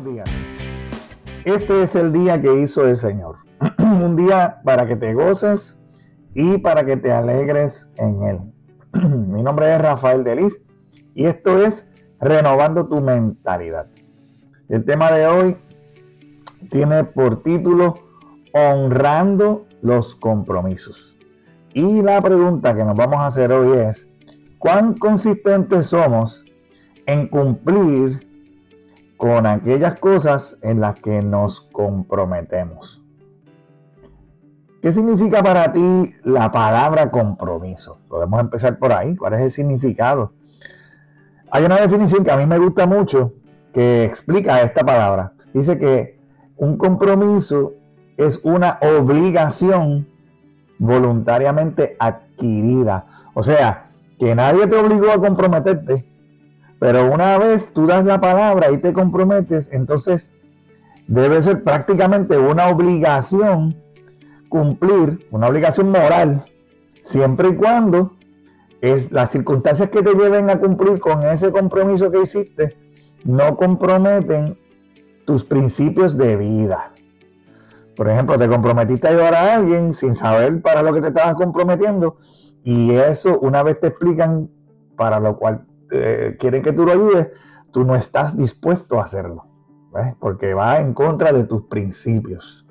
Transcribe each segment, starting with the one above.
buenos días. Este es el día que hizo el Señor. Un día para que te goces y para que te alegres en Él. Mi nombre es Rafael Delis y esto es Renovando tu mentalidad. El tema de hoy tiene por título Honrando los compromisos. Y la pregunta que nos vamos a hacer hoy es, ¿cuán consistentes somos en cumplir con aquellas cosas en las que nos comprometemos. ¿Qué significa para ti la palabra compromiso? Podemos empezar por ahí. ¿Cuál es el significado? Hay una definición que a mí me gusta mucho que explica esta palabra. Dice que un compromiso es una obligación voluntariamente adquirida. O sea, que nadie te obligó a comprometerte, pero una vez tú das la palabra y te comprometes, entonces debe ser prácticamente una obligación cumplir, una obligación moral, siempre y cuando es las circunstancias que te lleven a cumplir con ese compromiso que hiciste no comprometen tus principios de vida. Por ejemplo, te comprometiste a ayudar a alguien sin saber para lo que te estabas comprometiendo y eso una vez te explican para lo cual eh, quieren que tú lo ayudes, tú no estás dispuesto a hacerlo, porque va en contra de tus principios.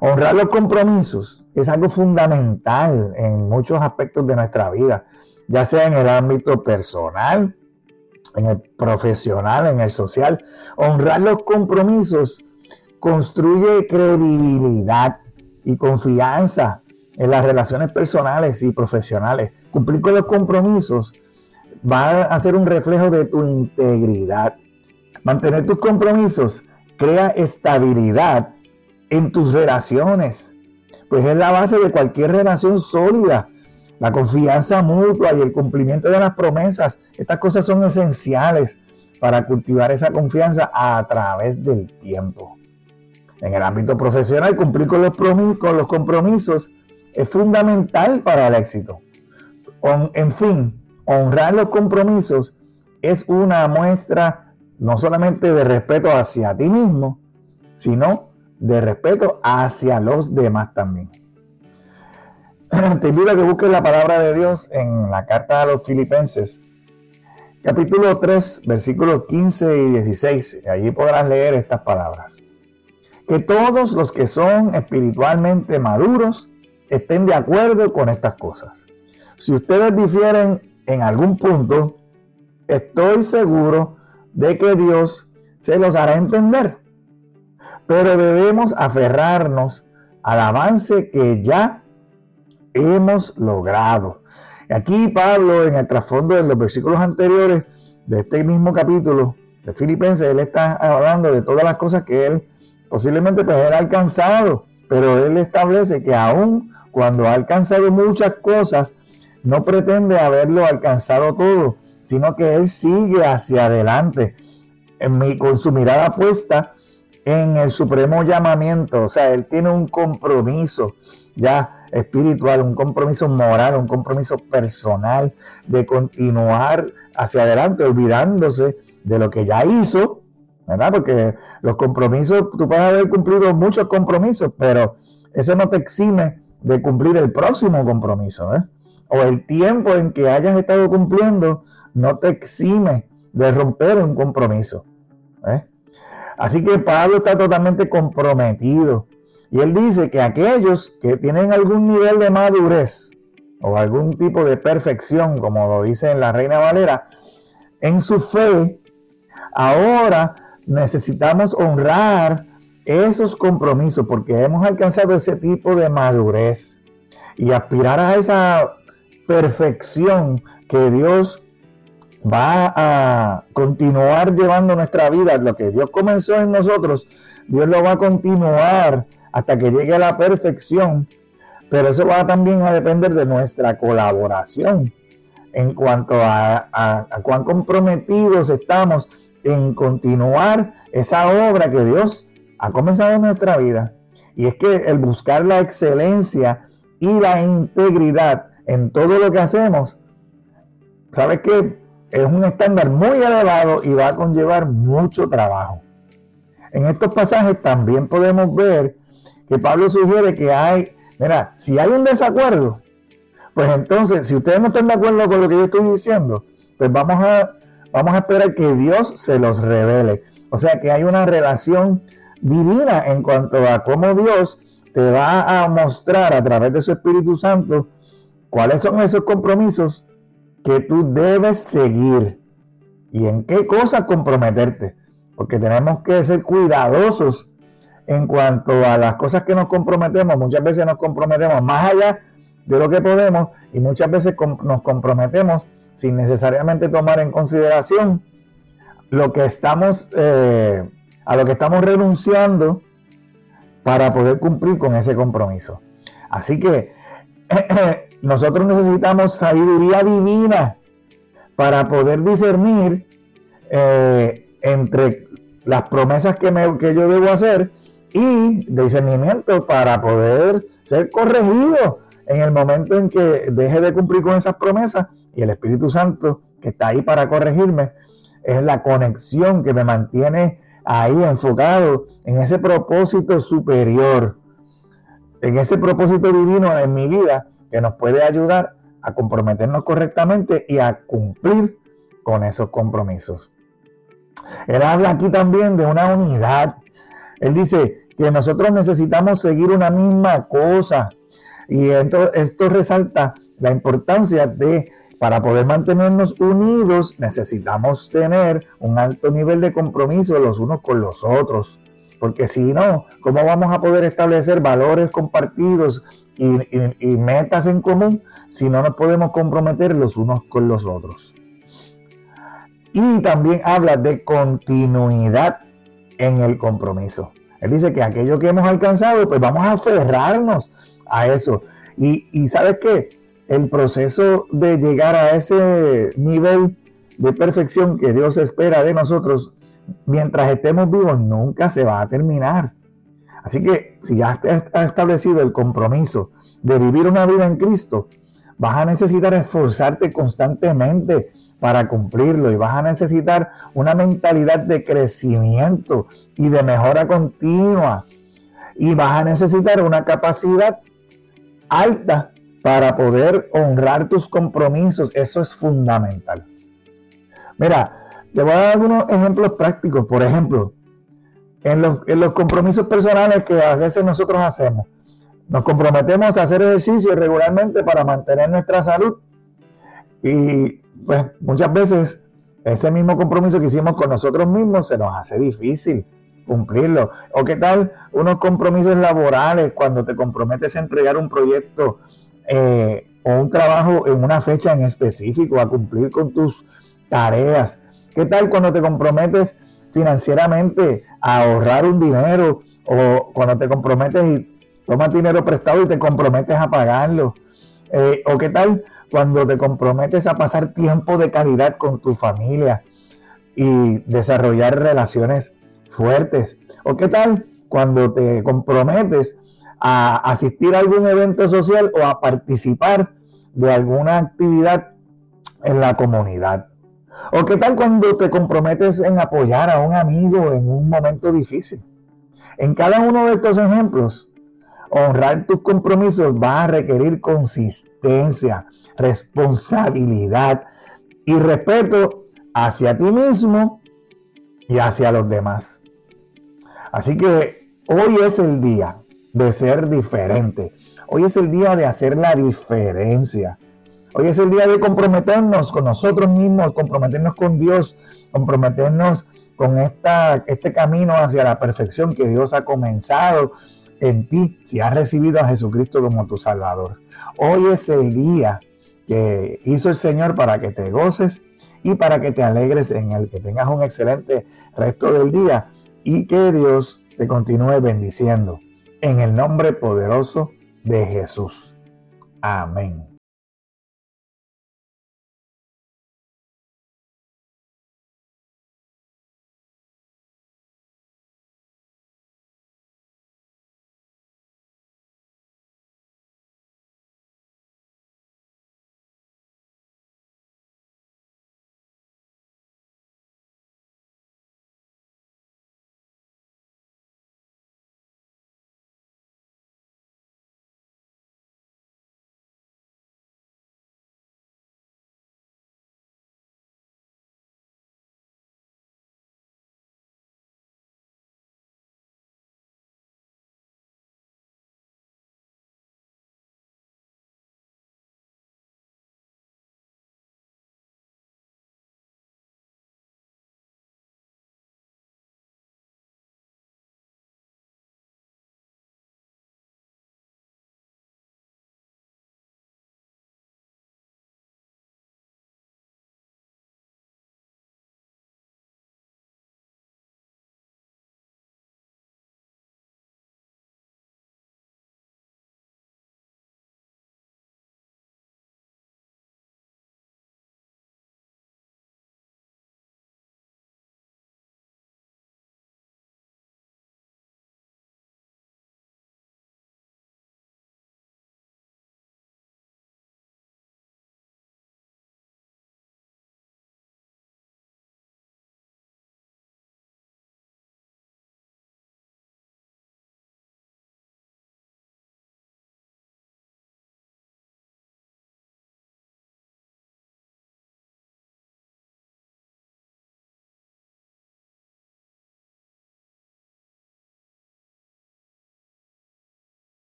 Honrar los compromisos es algo fundamental en muchos aspectos de nuestra vida, ya sea en el ámbito personal, en el profesional, en el social. Honrar los compromisos construye credibilidad y confianza en las relaciones personales y profesionales. Cumplir con los compromisos va a ser un reflejo de tu integridad. Mantener tus compromisos crea estabilidad en tus relaciones, pues es la base de cualquier relación sólida. La confianza mutua y el cumplimiento de las promesas, estas cosas son esenciales para cultivar esa confianza a través del tiempo. En el ámbito profesional, cumplir con los, con los compromisos es fundamental para el éxito. En fin, honrar los compromisos es una muestra no solamente de respeto hacia ti mismo, sino de respeto hacia los demás también. Te invito a que busques la palabra de Dios en la carta a los filipenses, capítulo 3, versículos 15 y 16. Allí podrás leer estas palabras. Que todos los que son espiritualmente maduros estén de acuerdo con estas cosas. Si ustedes difieren en algún punto, estoy seguro de que Dios se los hará entender. Pero debemos aferrarnos al avance que ya hemos logrado. Aquí Pablo, en el trasfondo de los versículos anteriores de este mismo capítulo de Filipenses, él está hablando de todas las cosas que él posiblemente pues alcanzado, pero él establece que aún cuando ha alcanzado muchas cosas, no pretende haberlo alcanzado todo, sino que él sigue hacia adelante con su mirada puesta en el supremo llamamiento. O sea, él tiene un compromiso ya espiritual, un compromiso moral, un compromiso personal de continuar hacia adelante, olvidándose de lo que ya hizo, ¿verdad? Porque los compromisos, tú puedes haber cumplido muchos compromisos, pero eso no te exime de cumplir el próximo compromiso, ¿eh? O el tiempo en que hayas estado cumpliendo no te exime de romper un compromiso. ¿eh? Así que Pablo está totalmente comprometido. Y él dice que aquellos que tienen algún nivel de madurez o algún tipo de perfección, como lo dice en la Reina Valera, en su fe, ahora necesitamos honrar esos compromisos porque hemos alcanzado ese tipo de madurez y aspirar a esa perfección que Dios va a continuar llevando nuestra vida, lo que Dios comenzó en nosotros, Dios lo va a continuar hasta que llegue a la perfección, pero eso va también a depender de nuestra colaboración. En cuanto a, a cuán comprometidos estamos en continuar esa obra que Dios ha comenzado en nuestra vida. Y es que el buscar la excelencia y la integridad en todo lo que hacemos, sabes que es un estándar muy elevado y va a conllevar mucho trabajo. en estos pasajes también podemos ver que Pablo sugiere que hay, mira, si hay un desacuerdo, pues entonces, si ustedes no están de acuerdo con lo que yo estoy diciendo, pues vamos a, vamos a esperar que Dios se los revele. O sea que hay una relación divina en cuanto a cómo Dios te va a mostrar a través de su Espíritu Santo cuáles son esos compromisos que tú debes seguir y en qué cosas comprometerte. Porque tenemos que ser cuidadosos en cuanto a las cosas que nos comprometemos. Muchas veces nos comprometemos más allá de lo que podemos y muchas veces nos comprometemos sin necesariamente tomar en consideración lo que estamos, eh, a lo que estamos renunciando para poder cumplir con ese compromiso. Así que nosotros necesitamos sabiduría divina para poder discernir eh, entre las promesas que, me, que yo debo hacer y discernimiento para poder ser corregido en el momento en que deje de cumplir con esas promesas. Y el Espíritu Santo que está ahí para corregirme es la conexión que me mantiene ahí enfocado en ese propósito superior, en ese propósito divino en mi vida que nos puede ayudar a comprometernos correctamente y a cumplir con esos compromisos. Él habla aquí también de una unidad. Él dice que nosotros necesitamos seguir una misma cosa. Y esto, esto resalta la importancia de, para poder mantenernos unidos, necesitamos tener un alto nivel de compromiso los unos con los otros. Porque si no, ¿cómo vamos a poder establecer valores compartidos y, metas en común si no nos podemos comprometer los unos con los otros? Y también habla de continuidad en el compromiso. Él dice que aquello que hemos alcanzado, pues vamos a aferrarnos a eso. Y, y sabes qué? El proceso de llegar a ese nivel de perfección que Dios espera de nosotros mientras estemos vivos nunca se va a terminar. Así que si ya has establecido el compromiso de vivir una vida en Cristo, vas a necesitar esforzarte constantemente para cumplirlo y vas a necesitar una mentalidad de crecimiento y de mejora continua y vas a necesitar una capacidad alta para poder honrar tus compromisos. Eso es fundamental. Mira, te voy a dar algunos ejemplos prácticos. Por ejemplo, en los, en los compromisos personales que a veces nosotros hacemos, nos comprometemos a hacer ejercicio regularmente para mantener nuestra salud y pues muchas veces ese mismo compromiso que hicimos con nosotros mismos se nos hace difícil cumplirlo. O qué tal unos compromisos laborales cuando te comprometes a entregar un proyecto eh, o un trabajo en una fecha en específico, a cumplir con tus tareas. ¿Qué tal cuando te comprometes financieramente a ahorrar un dinero o cuando te comprometes y tomas dinero prestado y te comprometes a pagarlo? Eh, ¿O qué tal cuando te comprometes a pasar tiempo de calidad con tu familia y desarrollar relaciones fuertes. ¿O qué tal cuando te comprometes a asistir a algún evento social o a participar de alguna actividad en la comunidad? ¿O qué tal cuando te comprometes en apoyar a un amigo en un momento difícil? En cada uno de estos ejemplos, honrar tus compromisos va a requerir consistencia, responsabilidad y respeto hacia ti mismo y hacia los demás. Así que hoy es el día de ser diferente. Hoy es el día de hacer la diferencia. Hoy es el día de comprometernos con nosotros mismos, comprometernos con Dios, comprometernos con esta, este camino hacia la perfección que Dios ha comenzado en ti si has recibido a Jesucristo como tu Salvador. Hoy es el día que hizo el Señor para que te goces y para que te alegres en el que tengas un excelente resto del día y que Dios te continúe bendiciendo. En el nombre poderoso de Jesús. Amén.